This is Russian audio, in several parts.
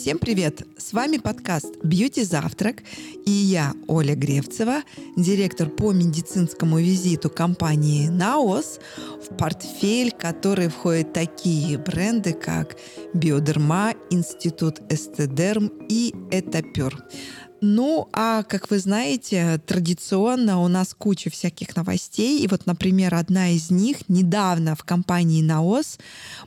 Всем привет! С вами подкаст «Бьюти Завтрак» и я, Оля Гревцева, директор по медицинскому визиту компании «Наос», в портфель который входят такие бренды, как «Биодерма», «Институт Эстедерм» и «Этапюр». Ну, а как вы знаете, традиционно у нас куча всяких новостей. И вот, например, одна из них недавно в компании Наос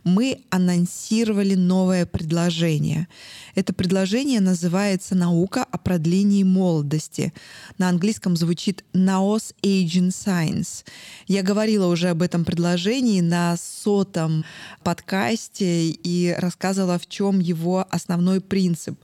мы анонсировали новое предложение. Это предложение называется «Наука о продлении молодости». На английском звучит «Naos Aging Science». Я говорила уже об этом предложении на сотом подкасте и рассказывала, в чем его основной принцип.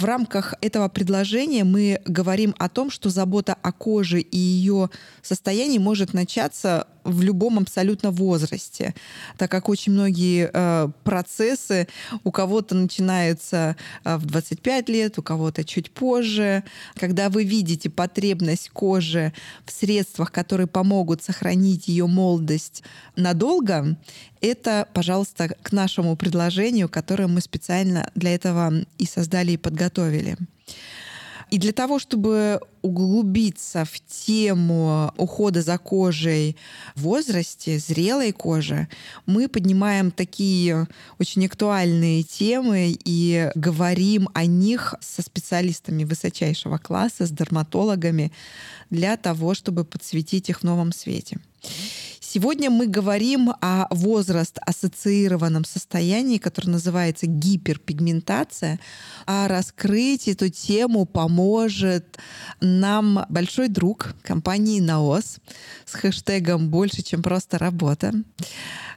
В рамках этого предложения мы говорим о том, что забота о коже и ее состоянии может начаться в любом абсолютно возрасте, так как очень многие э, процессы у кого-то начинаются э, в 25 лет, у кого-то чуть позже. Когда вы видите потребность кожи в средствах, которые помогут сохранить ее молодость надолго, это, пожалуйста, к нашему предложению, которое мы специально для этого и создали и подготовили. И для того, чтобы углубиться в тему ухода за кожей в возрасте, зрелой кожи, мы поднимаем такие очень актуальные темы и говорим о них со специалистами высочайшего класса, с дерматологами, для того, чтобы подсветить их в новом свете. Сегодня мы говорим о возраст-ассоциированном состоянии, которое называется гиперпигментация. А раскрыть эту тему поможет нам большой друг компании «Наос» с хэштегом «Больше, чем просто работа»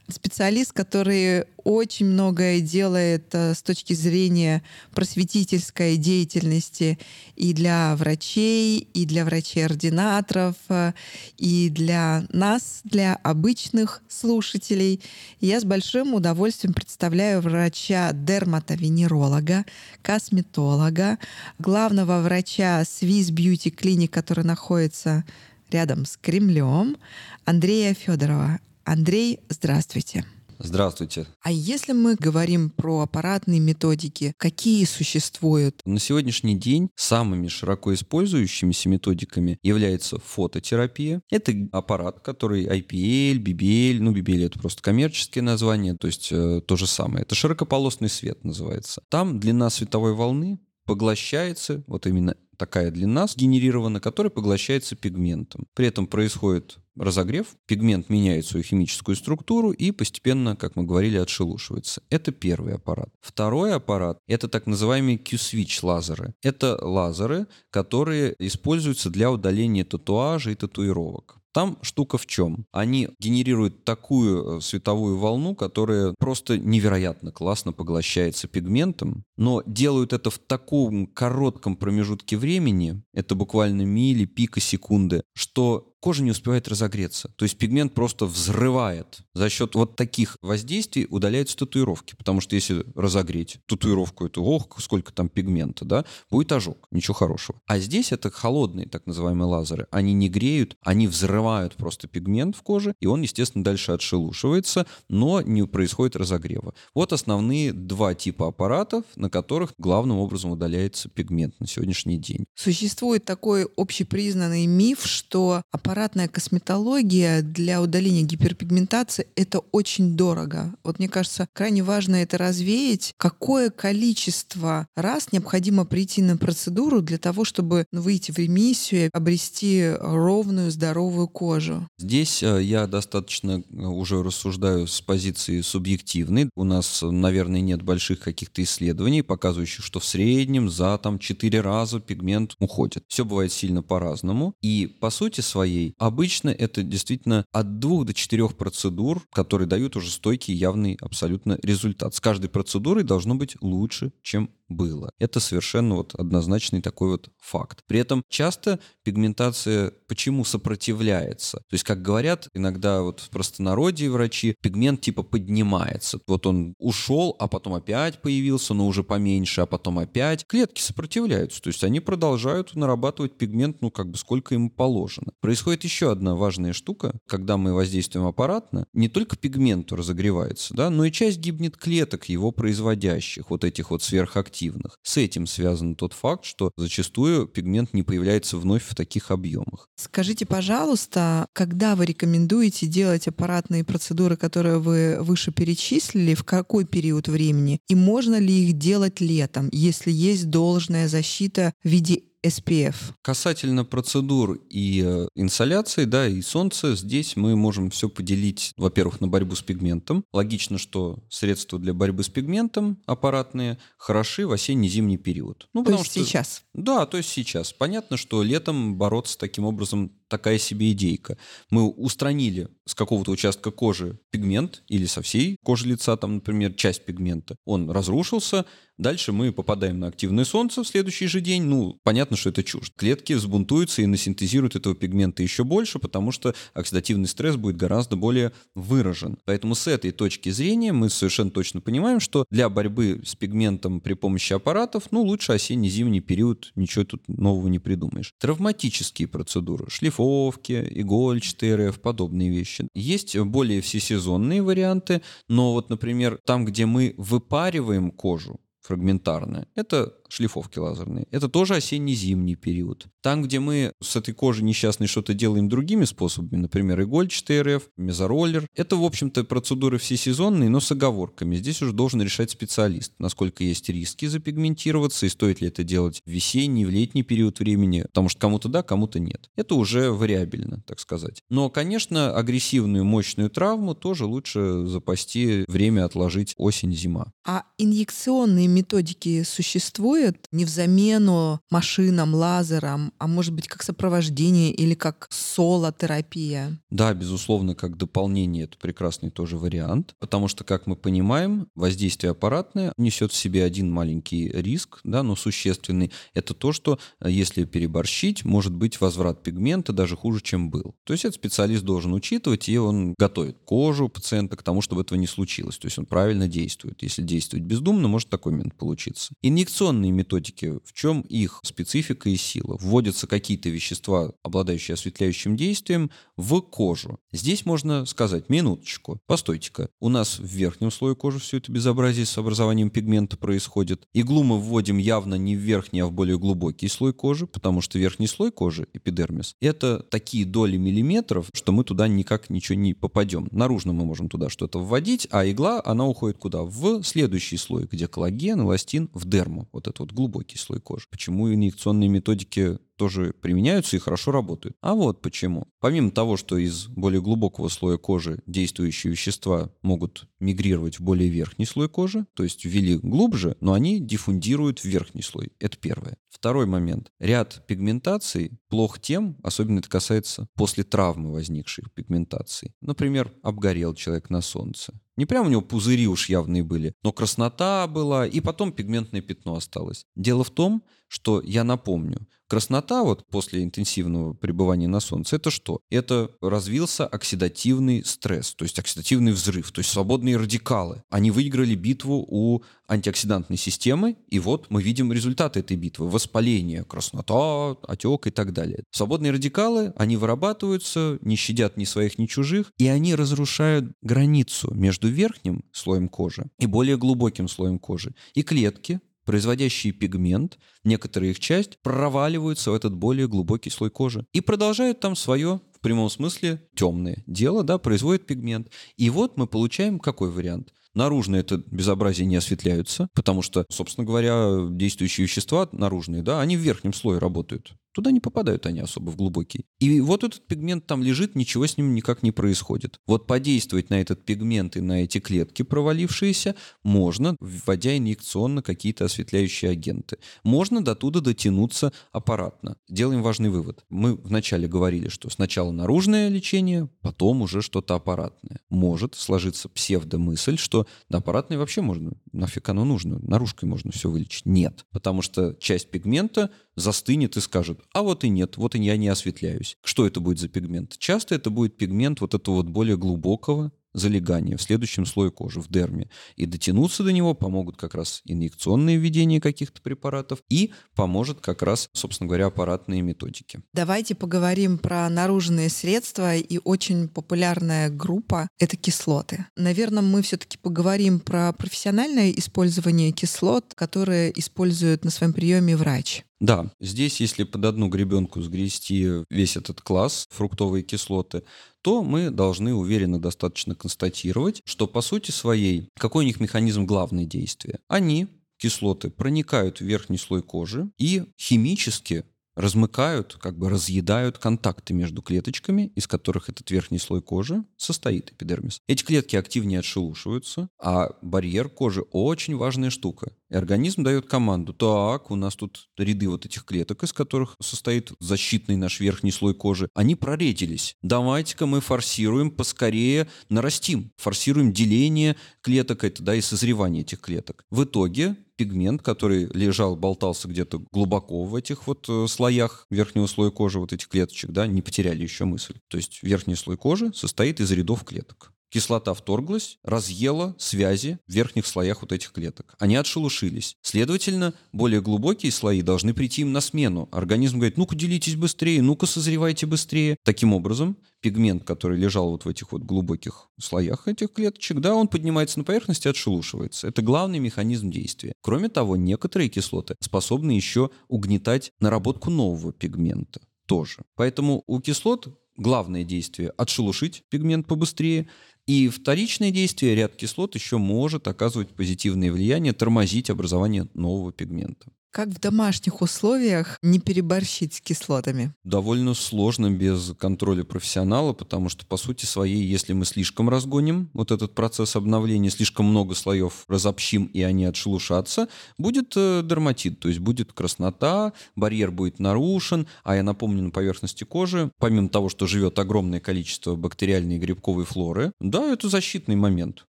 специалист, который очень многое делает э, с точки зрения просветительской деятельности и для врачей, и для врачей-ординаторов, э, и для нас, для обычных слушателей. я с большим удовольствием представляю врача-дерматовенеролога, косметолога, главного врача Swiss Beauty Clinic, который находится рядом с Кремлем, Андрея Федорова. Андрей, здравствуйте. Здравствуйте. А если мы говорим про аппаратные методики, какие существуют? На сегодняшний день самыми широко использующимися методиками является фототерапия. Это аппарат, который IPL, BBL, ну BBL это просто коммерческое название, то есть э, то же самое. Это широкополосный свет называется. Там длина световой волны поглощается, вот именно такая длина сгенерирована, которая поглощается пигментом. При этом происходит разогрев, пигмент меняет свою химическую структуру и постепенно, как мы говорили, отшелушивается. Это первый аппарат. Второй аппарат — это так называемые Q-switch лазеры. Это лазеры, которые используются для удаления татуажа и татуировок. Там штука в чем? Они генерируют такую э, световую волну, которая просто невероятно классно поглощается пигментом, но делают это в таком коротком промежутке времени, это буквально мили, пика секунды, что кожа не успевает разогреться. То есть пигмент просто взрывает. За счет вот таких воздействий удаляются татуировки. Потому что если разогреть татуировку, это ох, сколько там пигмента, да, будет ожог. Ничего хорошего. А здесь это холодные так называемые лазеры. Они не греют, они взрывают просто пигмент в коже, и он, естественно, дальше отшелушивается, но не происходит разогрева. Вот основные два типа аппаратов, на которых главным образом удаляется пигмент на сегодняшний день. Существует такой общепризнанный миф, что аппарат аппаратная косметология для удаления гиперпигментации — это очень дорого. Вот мне кажется, крайне важно это развеять. Какое количество раз необходимо прийти на процедуру для того, чтобы выйти в ремиссию, обрести ровную, здоровую кожу? Здесь э, я достаточно э, уже рассуждаю с позиции субъективной. У нас, наверное, нет больших каких-то исследований, показывающих, что в среднем за там 4 раза пигмент уходит. Все бывает сильно по-разному. И по сути своей людей. Обычно это действительно от двух до четырех процедур, которые дают уже стойкий явный абсолютно результат. С каждой процедурой должно быть лучше, чем было. Это совершенно вот однозначный такой вот факт. При этом часто пигментация почему сопротивляется? То есть, как говорят иногда вот в простонародье врачи, пигмент типа поднимается. Вот он ушел, а потом опять появился, но уже поменьше, а потом опять. Клетки сопротивляются, то есть они продолжают нарабатывать пигмент, ну как бы сколько им положено. Происходит еще одна важная штука, когда мы воздействуем аппаратно, не только пигмент разогревается, да, но и часть гибнет клеток его производящих, вот этих вот сверхактивных активных. С этим связан тот факт, что зачастую пигмент не появляется вновь в таких объемах. Скажите, пожалуйста, когда вы рекомендуете делать аппаратные процедуры, которые вы выше перечислили, в какой период времени? И можно ли их делать летом, если есть должная защита в виде SPF. Касательно процедур и э, инсоляции, да, и солнца, здесь мы можем все поделить, во-первых, на борьбу с пигментом. Логично, что средства для борьбы с пигментом аппаратные хороши в осенне-зимний период. Ну, то потому есть что сейчас? Да, то есть сейчас. Понятно, что летом бороться таким образом такая себе идейка. Мы устранили с какого-то участка кожи пигмент или со всей кожи лица, там, например, часть пигмента. Он разрушился, Дальше мы попадаем на активное солнце в следующий же день. Ну, понятно, что это чушь. Клетки взбунтуются и насинтезируют этого пигмента еще больше, потому что оксидативный стресс будет гораздо более выражен. Поэтому с этой точки зрения мы совершенно точно понимаем, что для борьбы с пигментом при помощи аппаратов, ну, лучше осенне-зимний период, ничего тут нового не придумаешь. Травматические процедуры, шлифовки, игольчатые РФ, подобные вещи. Есть более всесезонные варианты, но вот, например, там, где мы выпариваем кожу, фрагментарная. Это шлифовки лазерные. Это тоже осенне-зимний период. Там, где мы с этой кожей несчастной что-то делаем другими способами, например, игольчатый РФ, мезороллер, это, в общем-то, процедуры всесезонные, но с оговорками. Здесь уже должен решать специалист, насколько есть риски запигментироваться и стоит ли это делать в весенний, в летний период времени, потому что кому-то да, кому-то нет. Это уже вариабельно, так сказать. Но, конечно, агрессивную мощную травму тоже лучше запасти время отложить осень-зима. А инъекционные методики существуют? Существует не в замену машинам, лазерам, а может быть как сопровождение или как солотерапия? Да, безусловно, как дополнение это прекрасный тоже вариант, потому что, как мы понимаем, воздействие аппаратное несет в себе один маленький риск, да, но существенный. Это то, что э, если переборщить, может быть возврат пигмента даже хуже, чем был. То есть этот специалист должен учитывать, и он готовит кожу пациента к тому, чтобы этого не случилось. То есть он правильно действует. Если действовать бездумно, может такой момент получиться. Инъекционные методики, в чем их специфика и сила? Вводятся какие-то вещества, обладающие осветляющим действием, в кожу. Здесь можно сказать, минуточку, постойте-ка, у нас в верхнем слое кожи все это безобразие с образованием пигмента происходит. Иглу мы вводим явно не в верхний, а в более глубокий слой кожи, потому что верхний слой кожи, эпидермис, это такие доли миллиметров, что мы туда никак ничего не попадем. Наружно мы можем туда что-то вводить, а игла, она уходит куда? В следующий слой, где коллаген, эластин, в дерму. Вот это вот глубокий слой кожи. Почему инъекционные методики тоже применяются и хорошо работают. А вот почему. Помимо того, что из более глубокого слоя кожи действующие вещества могут мигрировать в более верхний слой кожи, то есть ввели глубже, но они диффундируют в верхний слой. Это первое. Второй момент. Ряд пигментаций плох тем, особенно это касается после травмы возникших пигментаций. Например, обгорел человек на солнце. Не прям у него пузыри уж явные были, но краснота была, и потом пигментное пятно осталось. Дело в том, что я напомню, краснота вот после интенсивного пребывания на солнце, это что? Это развился оксидативный стресс, то есть оксидативный взрыв, то есть свободные радикалы. Они выиграли битву у антиоксидантной системы, и вот мы видим результаты этой битвы. Воспаление, краснота, отек и так далее. Свободные радикалы, они вырабатываются, не щадят ни своих, ни чужих, и они разрушают границу между верхним слоем кожи и более глубоким слоем кожи. И клетки, производящие пигмент, некоторая их часть, проваливаются в этот более глубокий слой кожи и продолжают там свое в прямом смысле темное дело, да, производят пигмент. И вот мы получаем какой вариант? Наружно это безобразие не осветляются, потому что, собственно говоря, действующие вещества наружные, да, они в верхнем слое работают. Туда не попадают они особо в глубокий. И вот этот пигмент там лежит, ничего с ним никак не происходит. Вот подействовать на этот пигмент и на эти клетки провалившиеся можно, вводя инъекционно какие-то осветляющие агенты. Можно до туда дотянуться аппаратно. Делаем важный вывод. Мы вначале говорили, что сначала наружное лечение, потом уже что-то аппаратное. Может сложиться псевдомысль, что на аппаратное вообще можно, нафиг оно нужно, наружкой можно все вылечить. Нет, потому что часть пигмента застынет и скажет, а вот и нет, вот и я не осветляюсь. Что это будет за пигмент? Часто это будет пигмент вот этого вот более глубокого залегания в следующем слое кожи, в дерме. И дотянуться до него помогут как раз инъекционные введения каких-то препаратов и поможет как раз, собственно говоря, аппаратные методики. Давайте поговорим про наружные средства и очень популярная группа — это кислоты. Наверное, мы все-таки поговорим про профессиональное использование кислот, которые использует на своем приеме врач. Да, здесь, если под одну гребенку сгрести весь этот класс фруктовые кислоты, то мы должны уверенно достаточно констатировать, что по сути своей, какой у них механизм главное действия? Они, кислоты, проникают в верхний слой кожи и химически размыкают, как бы разъедают контакты между клеточками, из которых этот верхний слой кожи состоит, эпидермис. Эти клетки активнее отшелушиваются, а барьер кожи очень важная штука. И организм дает команду, так, у нас тут ряды вот этих клеток, из которых состоит защитный наш верхний слой кожи, они проредились. Давайте-ка мы форсируем, поскорее нарастим, форсируем деление клеток, это, да, и созревание этих клеток. В итоге пигмент, который лежал, болтался где-то глубоко в этих вот э, слоях верхнего слоя кожи, вот этих клеточек, да, не потеряли еще мысль. То есть верхний слой кожи состоит из рядов клеток. Кислота вторглась, разъела связи в верхних слоях вот этих клеток. Они отшелушились. Следовательно, более глубокие слои должны прийти им на смену. Организм говорит, ну-ка делитесь быстрее, ну-ка созревайте быстрее. Таким образом, пигмент, который лежал вот в этих вот глубоких слоях этих клеточек, да, он поднимается на поверхность и отшелушивается. Это главный механизм действия. Кроме того, некоторые кислоты способны еще угнетать наработку нового пигмента тоже. Поэтому у кислот главное действие – отшелушить пигмент побыстрее, и вторичное действие ряд кислот еще может оказывать позитивное влияние, тормозить образование нового пигмента. Как в домашних условиях не переборщить с кислотами? Довольно сложно без контроля профессионала, потому что, по сути своей, если мы слишком разгоним вот этот процесс обновления, слишком много слоев разобщим, и они отшелушатся, будет э, дерматит, то есть будет краснота, барьер будет нарушен, а я напомню, на поверхности кожи, помимо того, что живет огромное количество бактериальной и грибковой флоры, да, это защитный момент.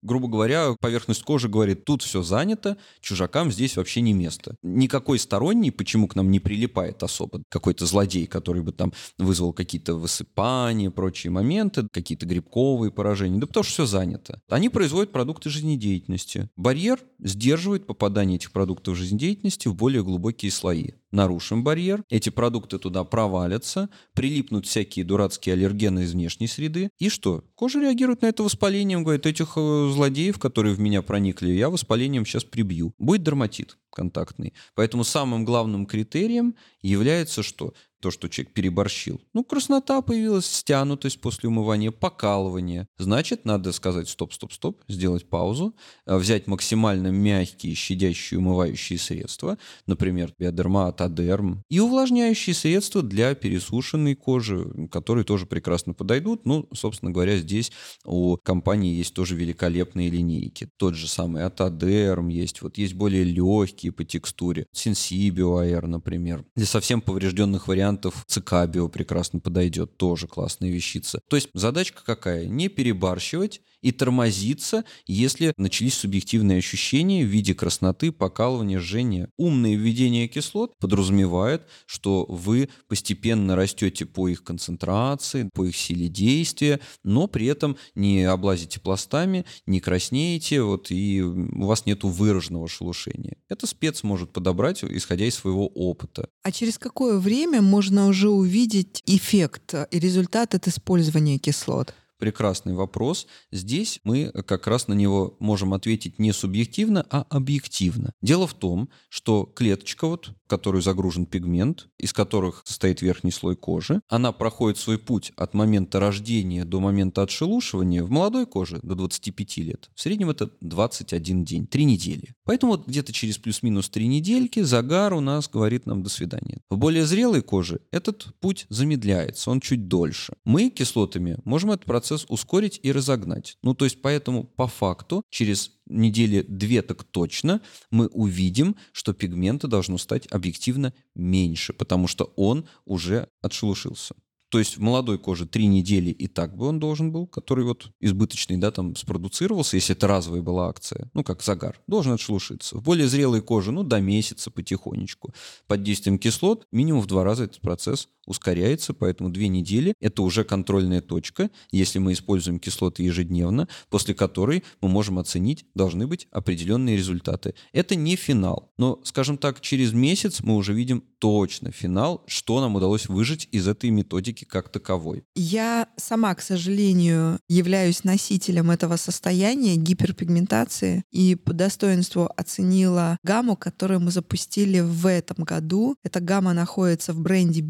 Грубо говоря, поверхность кожи говорит, тут все занято, чужакам здесь вообще не место. Никакой такой сторонний, почему к нам не прилипает особо какой-то злодей, который бы там вызвал какие-то высыпания, прочие моменты, какие-то грибковые поражения. Да потому что все занято. Они производят продукты жизнедеятельности. Барьер сдерживает попадание этих продуктов жизнедеятельности в более глубокие слои нарушим барьер, эти продукты туда провалятся, прилипнут всякие дурацкие аллергены из внешней среды. И что? Кожа реагирует на это воспалением, говорит, этих э, злодеев, которые в меня проникли, я воспалением сейчас прибью. Будет дерматит контактный. Поэтому самым главным критерием является что? То, что человек переборщил. Ну, краснота появилась, стянутость после умывания, покалывание. Значит, надо сказать стоп, стоп, стоп, сделать паузу, э, взять максимально мягкие, щадящие, умывающие средства, например, биодермат, адерм, и увлажняющие средства для пересушенной кожи, которые тоже прекрасно подойдут. Ну, собственно говоря, здесь у компании есть тоже великолепные линейки. Тот же самый Атадерм есть, вот есть более легкие по текстуре, Air, например. Для совсем поврежденных вариантов вариантов цикабио прекрасно подойдет, тоже классная вещица. То есть задачка какая? Не перебарщивать и тормозиться, если начались субъективные ощущения в виде красноты, покалывания, жжения. Умное введение кислот подразумевает, что вы постепенно растете по их концентрации, по их силе действия, но при этом не облазите пластами, не краснеете, вот, и у вас нет выраженного шелушения. Это спец может подобрать, исходя из своего опыта. А через какое время можно уже увидеть эффект и результат от использования кислот? Прекрасный вопрос. Здесь мы как раз на него можем ответить не субъективно, а объективно. Дело в том, что клеточка, вот, в которую загружен пигмент, из которых состоит верхний слой кожи, она проходит свой путь от момента рождения до момента отшелушивания в молодой коже до 25 лет. В среднем это 21 день, 3 недели. Поэтому вот где-то через плюс-минус 3 недельки загар у нас говорит нам до свидания. В более зрелой коже этот путь замедляется, он чуть дольше. Мы кислотами можем этот процесс процесс ускорить и разогнать. Ну, то есть поэтому по факту через недели две так точно мы увидим, что пигмента должно стать объективно меньше, потому что он уже отшелушился. То есть в молодой коже три недели и так бы он должен был, который вот избыточный, да, там спродуцировался, если это разовая была акция, ну, как загар, должен отшелушиться. В более зрелой коже, ну, до месяца потихонечку. Под действием кислот минимум в два раза этот процесс ускоряется, поэтому две недели – это уже контрольная точка, если мы используем кислоты ежедневно, после которой мы можем оценить, должны быть определенные результаты. Это не финал, но, скажем так, через месяц мы уже видим точно финал, что нам удалось выжить из этой методики как таковой. Я сама, к сожалению, являюсь носителем этого состояния гиперпигментации и по достоинству оценила гамму, которую мы запустили в этом году. Эта гамма находится в бренде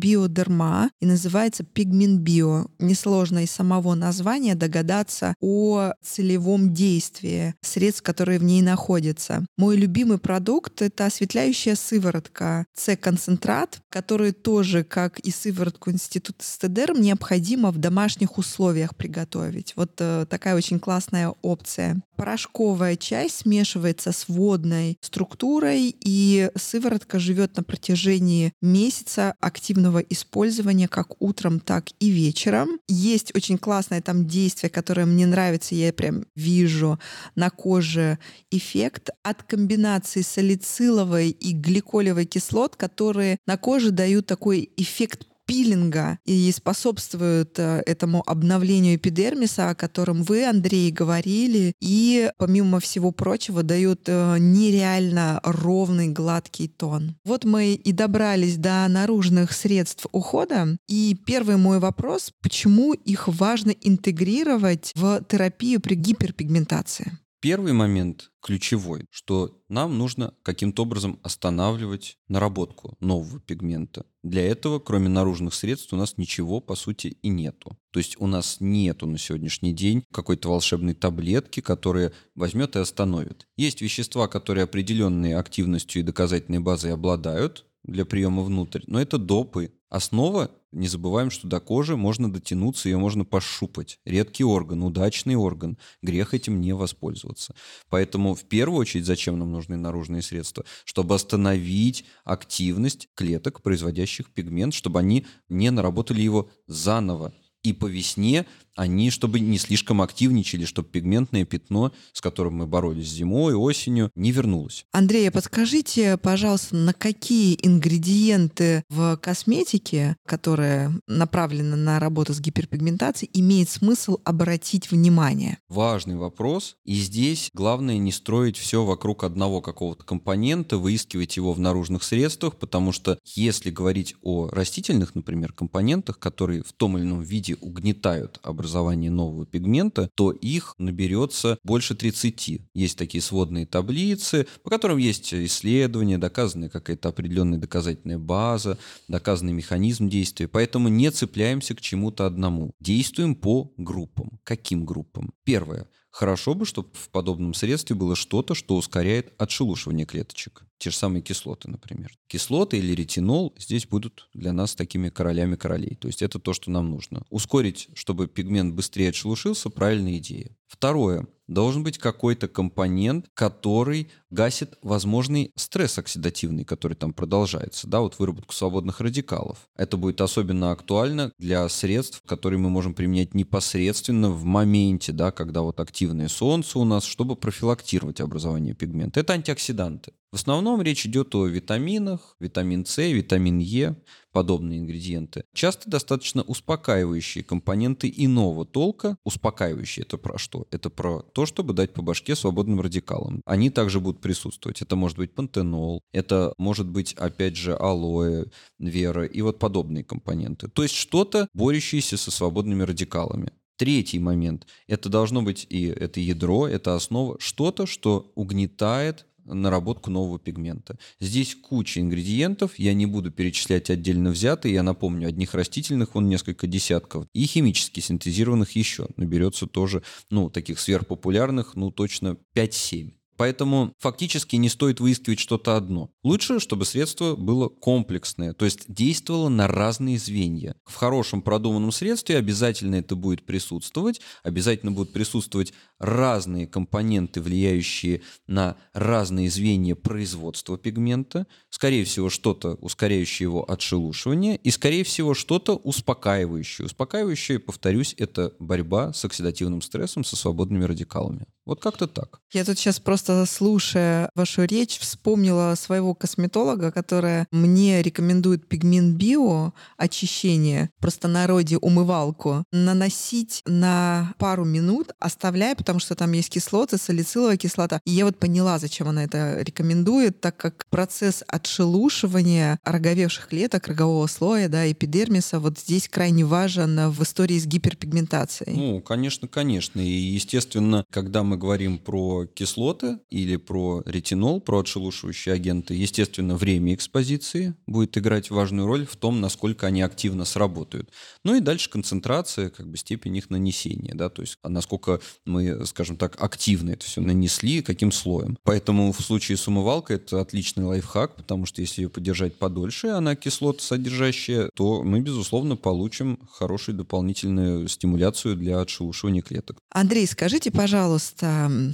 Биодерма и называется Pigment Bio. Несложно из самого названия догадаться о целевом действии средств, которые в ней находятся. Мой любимый продукт — это осветляющая сыворотка С-концентрат, который тоже, как и сыворотку Института Стедер, необходимо в домашних условиях приготовить. Вот э, такая очень классная опция. Порошковая часть смешивается с водной структурой, и сыворотка живет на протяжении месяца активного использования как утром, так и вечером. Есть очень классное там действие, которое мне нравится, я прям вижу на коже эффект от комбинации салициловой и гликолевой кислот, которые на коже дают такой эффект пилинга и способствуют э, этому обновлению эпидермиса, о котором вы, Андрей, говорили, и, помимо всего прочего, дают э, нереально ровный гладкий тон. Вот мы и добрались до наружных средств ухода, и первый мой вопрос, почему их важно интегрировать в терапию при гиперпигментации? Первый момент ключевой, что нам нужно каким-то образом останавливать наработку нового пигмента. Для этого, кроме наружных средств, у нас ничего, по сути, и нету. То есть у нас нету на сегодняшний день какой-то волшебной таблетки, которая возьмет и остановит. Есть вещества, которые определенной активностью и доказательной базой обладают, для приема внутрь, но это допы. Основа, не забываем, что до кожи можно дотянуться, ее можно пощупать. Редкий орган, удачный орган. Грех этим не воспользоваться. Поэтому в первую очередь зачем нам нужны наружные средства? Чтобы остановить активность клеток, производящих пигмент, чтобы они не наработали его заново и по весне они, чтобы не слишком активничали, чтобы пигментное пятно, с которым мы боролись зимой, осенью, не вернулось. Андрей, а подскажите, пожалуйста, на какие ингредиенты в косметике, которая направлена на работу с гиперпигментацией, имеет смысл обратить внимание? Важный вопрос. И здесь главное не строить все вокруг одного какого-то компонента, выискивать его в наружных средствах, потому что если говорить о растительных, например, компонентах, которые в том или ином виде угнетают образование образования нового пигмента, то их наберется больше 30. Есть такие сводные таблицы, по которым есть исследования, доказанная какая-то определенная доказательная база, доказанный механизм действия. Поэтому не цепляемся к чему-то одному. Действуем по группам. Каким группам? Первое. Хорошо бы, чтобы в подобном средстве было что-то, что ускоряет отшелушивание клеточек. Те же самые кислоты, например. Кислоты или ретинол здесь будут для нас такими королями королей. То есть это то, что нам нужно. Ускорить, чтобы пигмент быстрее отшелушился, правильная идея. Второе должен быть какой-то компонент, который гасит возможный стресс оксидативный, который там продолжается, да, вот выработку свободных радикалов. Это будет особенно актуально для средств, которые мы можем применять непосредственно в моменте, да, когда вот активное солнце у нас, чтобы профилактировать образование пигмента. Это антиоксиданты. В основном речь идет о витаминах, витамин С, витамин Е, подобные ингредиенты. Часто достаточно успокаивающие компоненты иного толка. Успокаивающие это про что? Это про то, чтобы дать по башке свободным радикалам. Они также будут присутствовать. Это может быть пантенол, это может быть, опять же, алоэ, вера и вот подобные компоненты. То есть что-то, борющееся со свободными радикалами. Третий момент. Это должно быть и это ядро, это основа, что-то, что угнетает наработку нового пигмента. Здесь куча ингредиентов, я не буду перечислять отдельно взятые, я напомню, одних растительных вон несколько десятков, и химически синтезированных еще наберется тоже, ну, таких сверхпопулярных, ну, точно 5-7. Поэтому фактически не стоит выискивать что-то одно. Лучше, чтобы средство было комплексное, то есть действовало на разные звенья. В хорошем продуманном средстве обязательно это будет присутствовать, обязательно будут присутствовать разные компоненты, влияющие на разные звенья производства пигмента, скорее всего, что-то ускоряющее его отшелушивание и, скорее всего, что-то успокаивающее. Успокаивающее, повторюсь, это борьба с оксидативным стрессом, со свободными радикалами. Вот как-то так. Я тут сейчас просто, слушая вашу речь, вспомнила своего косметолога, которая мне рекомендует пигмент био очищение, просто народе умывалку, наносить на пару минут, оставляя, потому что там есть кислоты, салициловая кислота. И я вот поняла, зачем она это рекомендует, так как процесс отшелушивания роговевших клеток, рогового слоя, да, эпидермиса, вот здесь крайне важен в истории с гиперпигментацией. Ну, конечно, конечно. И, естественно, когда мы говорим про кислоты или про ретинол, про отшелушивающие агенты, естественно, время экспозиции будет играть важную роль в том, насколько они активно сработают. Ну и дальше концентрация, как бы степень их нанесения, да, то есть насколько мы, скажем так, активно это все нанесли, каким слоем. Поэтому в случае с умывалкой это отличный лайфхак, потому что если ее подержать подольше, она кислота содержащая, то мы, безусловно, получим хорошую дополнительную стимуляцию для отшелушивания клеток. Андрей, скажите, пожалуйста,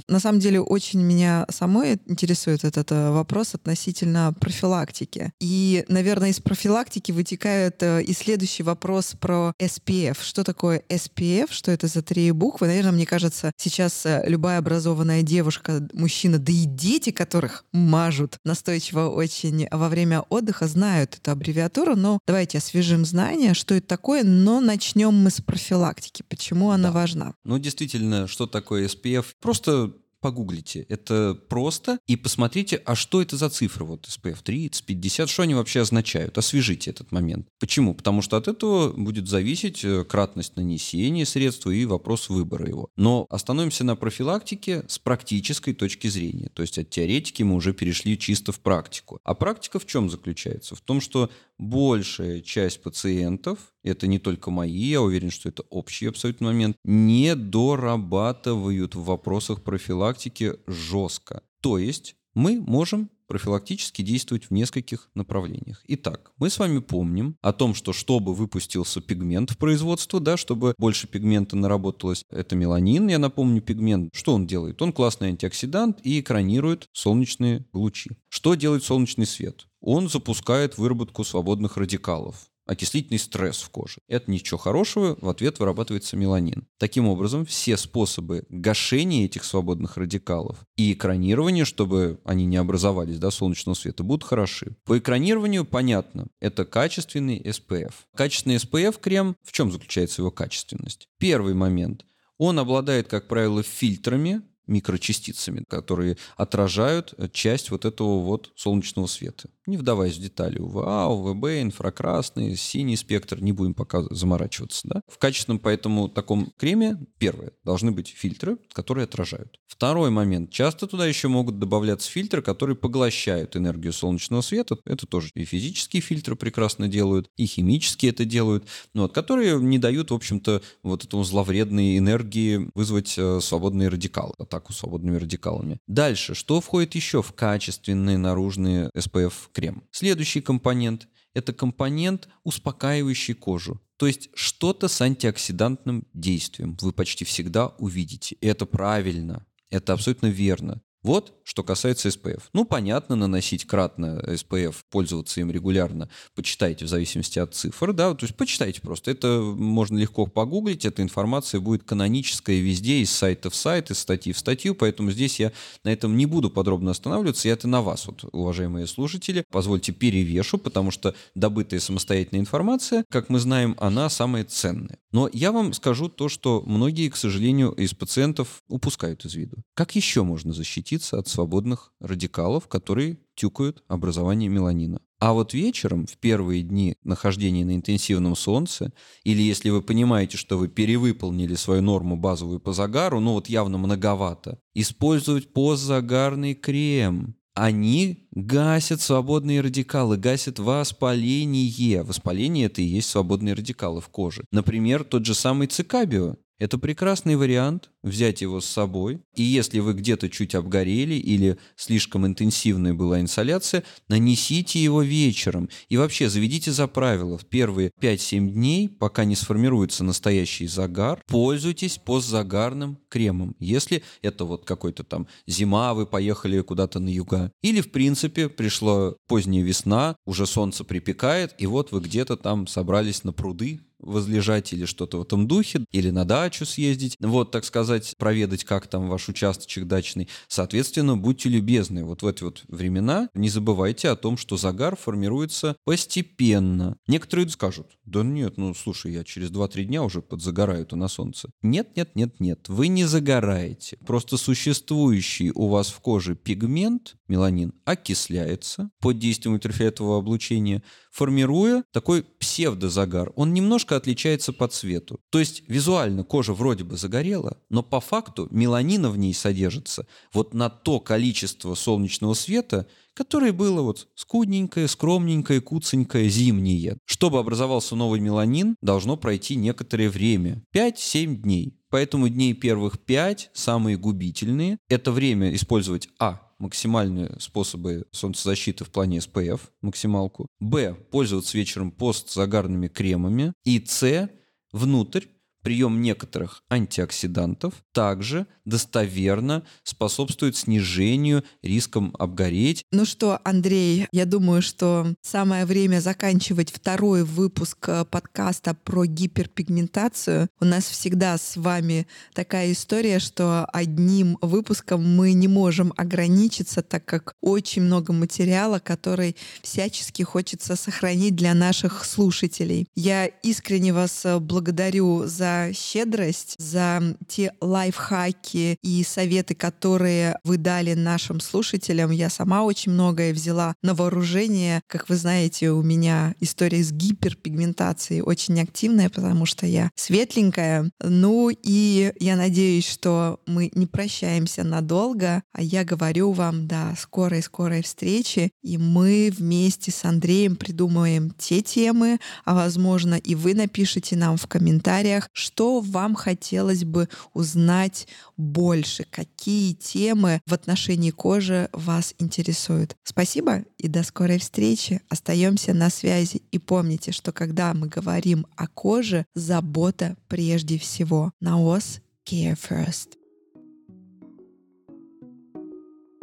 на самом деле очень меня самой интересует этот э, вопрос относительно профилактики. И, наверное, из профилактики вытекает э, и следующий вопрос про SPF. Что такое SPF? Что это за три буквы? Наверное, мне кажется, сейчас э, любая образованная девушка, мужчина, да и дети, которых мажут настойчиво очень во время отдыха, знают эту аббревиатуру. Но давайте освежим знания, что это такое, но начнем мы с профилактики. Почему она Да. важна? Ну, действительно, что такое SPF? Просто погуглите. Это просто. И посмотрите, а что это за цифры? Вот SPF 30, 50, что они вообще означают? Освежите этот момент. Почему? Потому что от этого будет зависеть э, кратность нанесения средства и вопрос выбора его. Но остановимся на профилактике с практической точки зрения. То есть от теоретики мы уже перешли чисто в практику. А практика в чем заключается? В том, что большая часть пациентов, это не только мои, я уверен, что это общий абсолютно момент, не дорабатывают в вопросах профилактики жестко. То есть мы можем профилактически действовать в нескольких направлениях. Итак, мы с вами помним о том, что чтобы выпустился пигмент в производство, да, чтобы больше пигмента наработалось, это меланин, я напомню, пигмент, что он делает? Он классный антиоксидант и экранирует солнечные лучи. Что делает солнечный свет? Он запускает выработку свободных радикалов окислительный стресс в коже. Это ничего хорошего, в ответ вырабатывается меланин. Таким образом, все способы гашения этих свободных радикалов и экранирования, чтобы они не образовались до солнечного света, будут хороши. По экранированию понятно, это качественный SPF. Качественный SPF-крем, в чем заключается его качественность? Первый момент. Он обладает, как правило, фильтрами, микрочастицами, которые отражают часть вот этого вот солнечного света. Не вдаваясь в детали, УВА, УВБ, инфракрасный, синий спектр, не будем пока заморачиваться. Да? В качественном поэтому таком креме, первое, должны быть фильтры, которые отражают. Второй момент. Часто туда еще могут добавляться фильтры, которые поглощают энергию солнечного света. Это тоже и физические фильтры прекрасно делают, и химические это делают, но вот, которые не дают, в общем-то, вот этому зловредной энергии вызвать э, свободные радикалы, атаку свободными радикалами. Дальше, что входит еще в качественные наружные SPF-крем? Следующий компонент – это компонент, успокаивающий кожу. То есть что-то с антиоксидантным действием вы почти всегда увидите. И это правильно, это абсолютно верно. Вот, что касается SPF. Ну, понятно, наносить кратно SPF, пользоваться им регулярно, почитайте в зависимости от цифр, да, то есть почитайте просто. Это можно легко погуглить, эта информация будет каноническая везде, из сайта в сайт, из статьи в статью, поэтому здесь я на этом не буду подробно останавливаться, и это на вас, вот, уважаемые слушатели, позвольте перевешу, потому что добытая самостоятельная информация, как мы знаем, она самая ценная. Но я вам скажу то, что многие, к сожалению, из пациентов упускают из виду. Как еще можно защититься от свободных радикалов, которые тюкают образование меланина? А вот вечером, в первые дни нахождения на интенсивном солнце, или если вы понимаете, что вы перевыполнили свою норму базовую по загару, ну вот явно многовато, использовать постзагарный крем. Они гасят свободные радикалы, гасят воспаление. Воспаление это и есть свободные радикалы в коже. Например, тот же самый цикабио. Это прекрасный вариант взять его с собой. И если вы где-то чуть обгорели или слишком интенсивная была инсоляция, нанесите его вечером. И вообще заведите за правило в первые 5-7 дней, пока не сформируется настоящий загар, пользуйтесь постзагарным кремом. Если это вот какой-то там зима, вы поехали куда-то на юга. Или, в принципе, пришла поздняя весна, уже солнце припекает, и вот вы где-то там собрались на пруды, возлежать или что-то в этом духе, или на дачу съездить, вот, так сказать, проведать, как там ваш участочек дачный. Соответственно, будьте любезны, вот в эти вот времена не забывайте о том, что загар формируется постепенно. Некоторые скажут, да нет, ну слушай, я через 2-3 дня уже подзагораю-то на солнце. Нет, нет, нет, нет, вы не загораете. Просто существующий у вас в коже пигмент, меланин, окисляется под действием ультрафиолетового облучения, формируя такой псевдозагар. Он немножко отличается по цвету. То есть визуально кожа вроде бы загорела, но по факту меланина в ней содержится вот на то количество солнечного света, которое было вот скудненькое, скромненькое, куценькое, зимнее. Чтобы образовался новый меланин, должно пройти некоторое время. 5-7 дней. Поэтому дней первых 5 самые губительные. Это время использовать А максимальные способы солнцезащиты в плане SPF, максималку. Б. Пользоваться вечером постзагарными кремами. И С. Внутрь прием некоторых антиоксидантов также достоверно способствует снижению риском обгореть. Ну что, Андрей, я думаю, что самое время заканчивать второй выпуск э, подкаста про гиперпигментацию. У нас всегда с вами такая история, что одним выпуском мы не можем ограничиться, так как очень много материала, который всячески хочется сохранить для наших слушателей. Я искренне вас э, благодарю за щедрость, за те лайфхаки и советы, которые вы дали нашим слушателям. Я сама очень многое взяла на вооружение. Как вы знаете, у меня история с гиперпигментацией очень активная, потому что я светленькая. Ну и я надеюсь, что мы не прощаемся надолго, а я говорю вам до скорой-скорой встречи, и мы вместе с Андреем придумаем те темы, а возможно и вы напишите нам в комментариях, что вам хотелось бы узнать больше, какие темы в отношении кожи вас интересуют. Спасибо и до скорой встречи. Остаемся на связи и помните, что когда мы говорим о коже, забота прежде всего. Наос Care First.